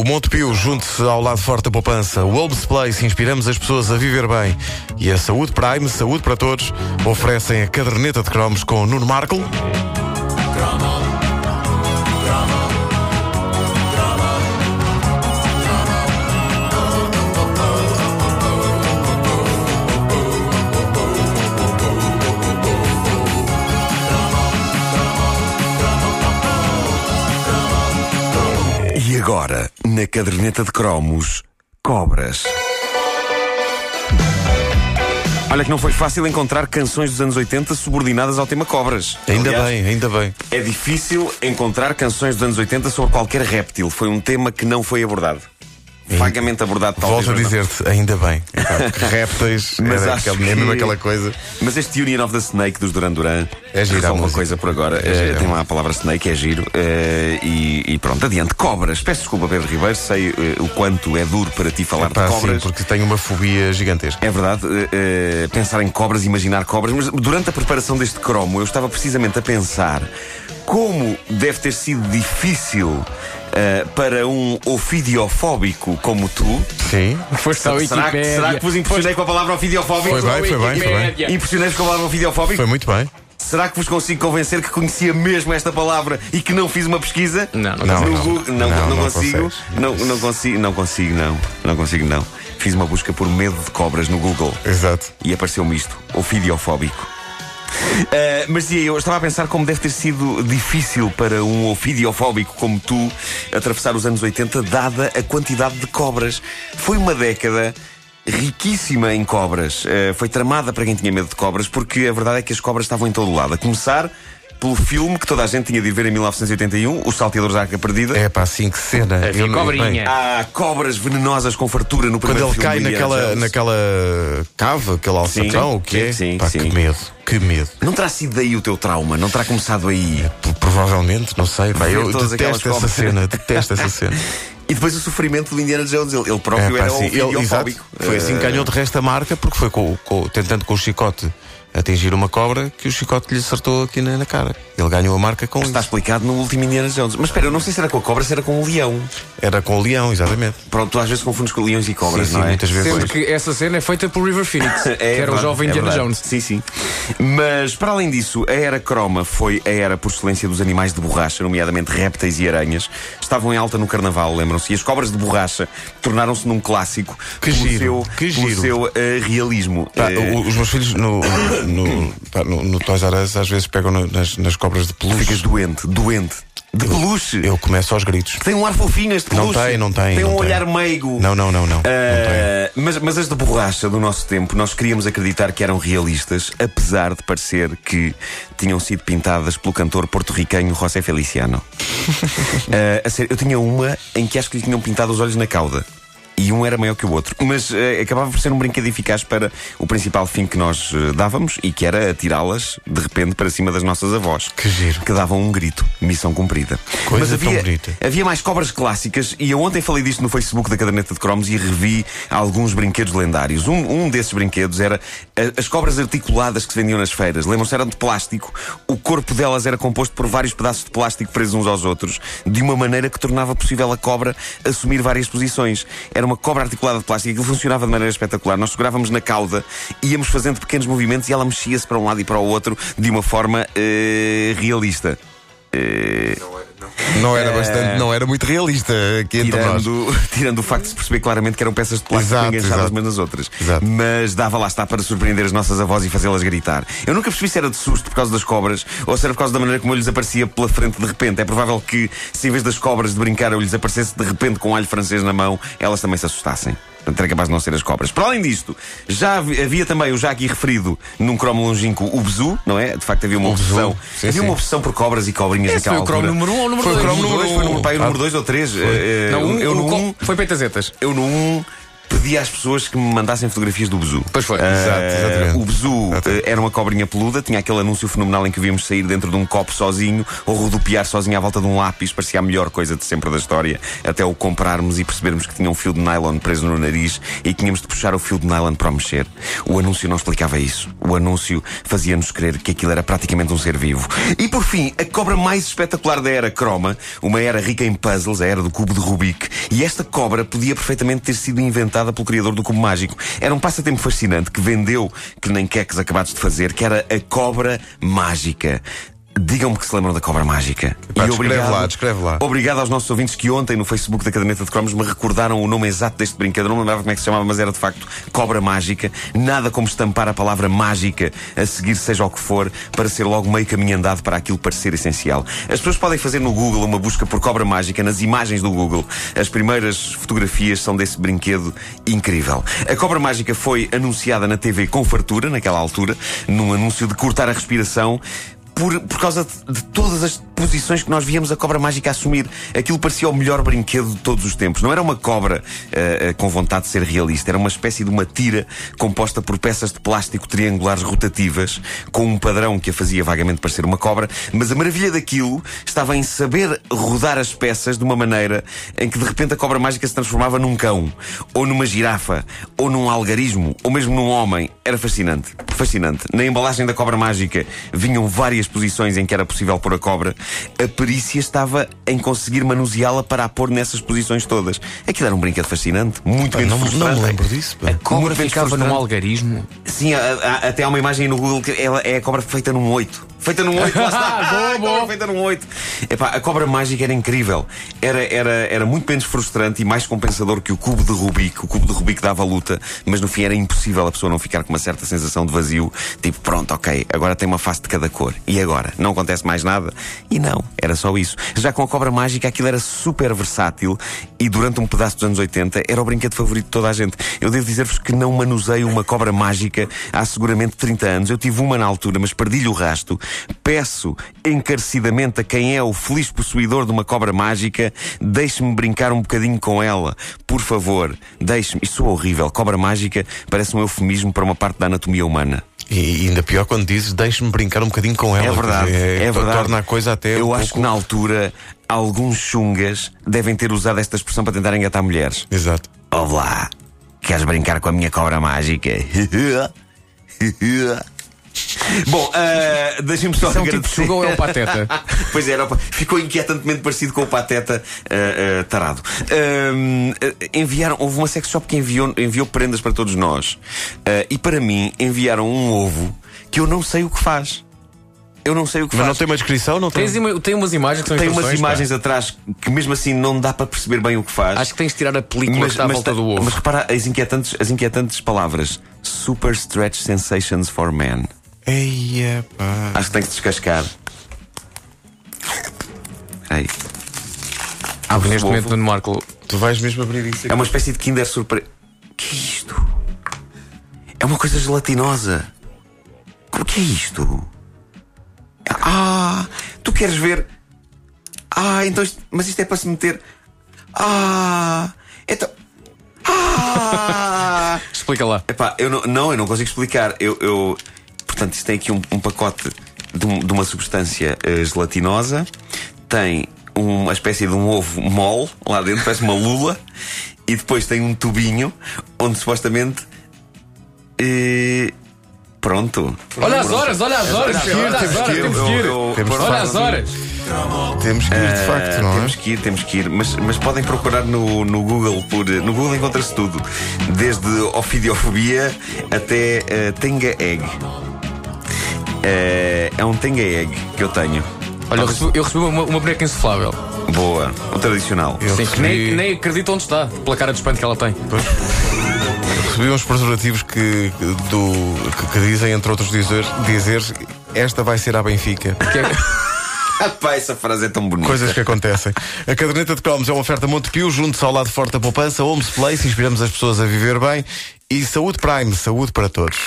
O Montepio junte-se ao lado forte da poupança. O Olbs Place, inspiramos as pessoas a viver bem. E a Saúde Prime, saúde para todos, oferecem a caderneta de cromos com Nuno Marco. Agora, na caderneta de cromos, cobras. Olha que não foi fácil encontrar canções dos anos 80 subordinadas ao tema cobras. Ainda Aliás, bem, ainda bem. É difícil encontrar canções dos anos 80 sobre qualquer réptil. Foi um tema que não foi abordado. Vagamente abordado, talvez. Volto a não. dizer-te, ainda bem. Répteis, Mas era acho aquele- é mesmo que- aquela coisa. Mas este Union of the Snake dos Duran Duran É gira a uma coisa por agora. É Eh, gira. tem lá a palavra Snake, é giro. Eh, e, e pronto, adiante. Cobras. Peço desculpa, Pedro Ribeiro, sei eh, o quanto é duro para ti falar Pá, de sim, cobras. porque tenho uma fobia gigantesca. É verdade, eh, pensar em cobras, imaginar cobras, mas durante a preparação deste cromo eu estava precisamente a pensar como deve ter sido difícil eh, para um ofidiofóbico como tu. Sim. Foste à Será, que- será que vos impressionei com a palavra ofidiofóbico? Foi bem, foi bem, foi bem. Impressionei-vos com a palavra ofidiofóbico? Foi muito bem. Será que vos consigo convencer que conhecia mesmo esta palavra e que não fiz uma pesquisa? Não, não Não, não. Não, Não, não não consigo. Não, não consigo, não consigo, não. Não consigo, não. Fiz uma busca por medo de cobras no Google Exato. e apareceu-me isto: ofidiofóbico. Ah, mas dizia eu, estava a pensar como deve ter sido difícil para um ofidiofóbico como tu atravessar os anos 80, dada a quantidade de cobras. Foi uma década riquíssima em cobras. Ah, foi tramada para quem tinha medo de cobras, porque a verdade é que as cobras estavam em todo o lado. A começar pelo filme que toda a gente tinha de ver em 1981, Os Salteadores da Arca Perdida. É pá, assim que cena. Havia Eu cobrinha. bem, Há cobras venenosas com fartura no Quando primeiro ele filme cai naquela, Jones. naquela cava, aquele alçapão, o que é? sim, Pá, sim. que medo, que medo. Não terá sido daí o teu trauma? Não terá começado aí? P- Provavelmente, não sei. Pá, eu detesto essa cena, detesto essa cena. E depois o sofrimento do Indiana Jones. Ele, ele próprio É, pá, era sim, um ele-. Foi assim que ganhou de resto a marca, porque foi com, com- tentando com o chicote atingir uma cobra que o chicote lhe acertou aqui na, na cara. Ele ganhou a marca com Está isso. explicado no último Indiana Jones. Mas espera, eu não sei se era com a cobra, se era com o leão. Era com o leão, exatamente. Pronto, tu às vezes confundes com leões e cobras, Sim, sim, não é? muitas vezes. Sendo que essa cena é feita por River Phoenix, que era o verdade, jovem é Indiana verdade. Jones. Sim, sim. Mas, para além disso, a era croma foi a era por excelência dos animais de borracha, nomeadamente répteis e aranhas. Estavam em alta no carnaval, lembram-se? E as cobras de borracha tornaram-se num clássico Que pelo giro, seu, que pelo giro. seu eh, realismo. Eh, o- os meus filhos no, no, pá, no, no Toys R Us às vezes pegam no- nas, nas cobras de peluche. Ficas doente, doente. De peluche. Eu começo aos gritos. Tem um ar fofinho este Não peluche. tem, não tem, Tem não um olhar meigo. Não, não, não, não. não tem. Ah, mas, mas as de borracha do nosso tempo, nós queríamos acreditar que eram realistas, apesar de parecer que tinham sido pintadas pelo cantor porto-riquenho José Feliciano. Ah, a sério, eu tinha uma em que acho que lhe tinham pintado os olhos na cauda. E um era maior que o outro. Mas eh, acabava por ser um brinquedo eficaz para o principal fim que nós eh, dávamos e que era atirá-las de repente para cima das nossas avós. Que giro. Que davam um grito. Missão cumprida. Coisa Mas tão havia, bonita. Havia mais cobras clássicas e eu ontem falei disto no Facebook da caderneta de cromos e revi alguns brinquedos lendários. Um, um desses brinquedos era a- as cobras articuladas que se vendiam nas feiras. Lembram-se? Eram de plástico. O corpo delas era composto por vários pedaços de plástico presos uns aos outros, de uma maneira que tornava possível a cobra assumir várias posições. Era uma cobra articulada de plástico, aquilo funcionava de maneira espetacular. Nós segurávamos na cauda, íamos fazendo pequenos movimentos e ela mexia-se para um lado e para o outro de uma forma eh, realista. Não era bastante, não era muito realista aqui entre nós. tirando, tirando o facto de se perceber claramente que eram peças de plástico Exato, enganchadas exato. umas nas outras. Exato. Mas dava lá está para surpreender as nossas avós e fazê-las gritar. Eu nunca percebi se era de susto por causa das cobras ou se era por causa da maneira como eu lhes aparecia pela frente de repente. É provável que, se em vez das cobras de brincar eu lhes aparecesse de repente com um alho francês na mão, elas também se assustassem. Portanto, era capaz de não ser as cobras. Para além disto, já havi- havia também o já aqui referido num cromo longínquo o bezu, não é? De facto havia uma O obsessão. sim, havia sim. uma obsessão por cobras e cobrinhas Esse naquela foi o cromo altura. número 1 um ou número Foi o 2? cromo Número dois, número foi um. no, pá, o número Ah. 2 ou 3. Não, um, eu o no co- 1 foi pentazetas. eu no 1 pedi às pessoas que me mandassem fotografias do Bezu. Pois foi. Uh, Exato, exatamente. O Bezu uh, era uma cobrinha peluda, tinha aquele anúncio fenomenal em que víamos sair dentro de um copo sozinho ou rodopiar sozinho à volta de um lápis, parecia a melhor coisa de sempre da história, até o comprarmos e percebermos que tinha um fio de nylon preso no nariz e tínhamos de puxar o fio de nylon para o mexer. O anúncio não explicava isso. O anúncio fazia-nos crer que aquilo era praticamente um ser vivo. E por fim, a cobra mais espetacular da era Chroma, uma era rica em puzzles, a era do cubo de Rubik, e esta cobra podia perfeitamente ter sido inventada pelo criador do cubo mágico. Era um passatempo fascinante que vendeu, que nem queques acabados de fazer, que era a cobra mágica. Digam-me que se lembram da cobra mágica. Pá, descreve lá, descreve lá. Obrigado aos nossos ouvintes que ontem no Facebook da Caderneta de Cromos me recordaram o nome exato deste brinquedo. Não me lembrava como é que se chamava, mas era de facto cobra mágica. Nada como estampar a palavra mágica a seguir, seja o que for, para ser logo meio caminho andado para aquilo parecer essencial. As pessoas podem fazer no Google uma busca por cobra mágica nas imagens do Google. As primeiras fotografias são desse brinquedo incrível. A cobra mágica foi anunciada na TV com fartura, naquela altura, num anúncio de cortar a respiração por, por causa de, de, todas as posições que nós víamos a cobra mágica assumir. Aquilo parecia o melhor brinquedo de todos os tempos. Não era uma cobra uh, uh, com vontade de ser realista, era uma espécie de uma tira composta por peças de plástico triangulares rotativas, com um padrão que a fazia vagamente parecer uma cobra, mas a maravilha daquilo estava em saber rodar as peças de uma maneira em que de repente a cobra mágica se transformava num cão, ou numa girafa, ou num algarismo, ou mesmo num homem. Era fascinante. Fascinante. Na embalagem da cobra mágica vinham várias posições em que era possível pôr a cobra, a perícia estava em conseguir manuseá-la para a pôr nessas posições todas. Aquilo era um brinquedo fascinante, muito menos não, frustrante. não me lembro disso. pá. A cobra ficava num algarismo. Sim, há- há- até há uma imagem no Google que ela é a cobra feita num 8. Feita num 8, lá está. Boa, boa. feita num 8. Epá, a cobra mágica era incrível. Era, era, era muito menos frustrante e mais compensador que o cubo de Rubik. O cubo de Rubik dava luta, mas no fim era impossível a pessoa não ficar com uma certa sensação de vazio. Tipo, pronto, ok, agora tem uma face de cada cor. E agora? Não acontece mais nada? E não, era só isso. Já com a cobra mágica aquilo era super versátil e durante um pedaço dos anos 80 era o brinquedo favorito de toda a gente. Eu devo dizer-vos que não manuseio uma cobra mágica há seguramente 30 anos. Eu tive uma na altura, mas perdi-lhe o rasto. Peço encarecidamente a quem é o feliz possuidor de uma cobra mágica, deixe-me brincar um bocadinho com ela. Por favor, deixe-me. Isto soa horrível. Cobra mágica parece um eufemismo para uma parte da anatomia humana. E ainda pior quando dizes deixe-me brincar um bocadinho com ela. É verdade, dizer, é verdade. Torna a coisa até. Eu um acho pouco... que na altura alguns chungas devem ter usado esta expressão para tentar engatar mulheres. Exato. Olá, queres brincar com a minha cobra mágica? Bom, uh, deixem-me só Isso é um tipo de agradecer. é um pateta? pois era, opa, ficou inquietantemente parecido com o Pateta uh, uh, tarado. Um, uh, enviaram, houve uma sex shop que enviou, enviou prendas para todos nós. Uh, e para mim enviaram um ovo que eu não sei o que faz. Eu não sei o que Mas não faz. tem uma descrição? Não tem. Ima- tem umas imagens que são Tem umas instruções, pá. imagens atrás que mesmo assim não dá para perceber bem o que faz. Acho que tens de tirar a película que está à volta do ovo. mas repara as inquietantes, as inquietantes palavras. Super Stretch Sensations for Men. Eia, pá. Acho que tem que descascar. Ei. Abre neste momento ovo. no Marco. Tu vais mesmo abrir isso É aqui. uma espécie de Kinder Surpresa. que é isto? É uma coisa gelatinosa. O que é isto? Ah, tu queres ver? Ah, então isto, mas isto é para se meter. Ah, então. Ah! Explica lá. Epá, eu não, não, eu não consigo explicar. Eu, eu- portanto, isto tem aqui um, um pacote de, um- de uma substância eh, gelatinosa, tem uma espécie de um ovo mole lá dentro, parece uma lula, e depois tem um tubinho onde supostamente. eh, pronto. Olha as horas, olha as horas, olha as temos horas, que ir. temos que ir. Olha facto- as horas. Temos que ir de facto, Ah, não é? temos que ir, temos que ir. Mas, mas podem procurar no, no Google por. No Google encontra-se tudo. Desde ofidiofobia até uh, Tenga Egg. Eh, é um Tenga Egg que eu tenho. Olha, eu recebi, eu recebi uma, uma boneca insuflável. Boa, o tradicional. Eu Sim, que nem, recebi, nem acredito onde está, pela cara de espanto que ela tem. recebi uns preservativos que, do, que, que dizem, entre outros dizer, dizeres, esta vai ser a Benfica. Que é- Ah, pá, essa frase é tão bonita. Coisas que acontecem. A caderneta de cromos é uma oferta Montepio, junto ao lado forte da poupança, Homes Place, inspiramos as pessoas a viver bem e Saúde Prime, saúde para todos.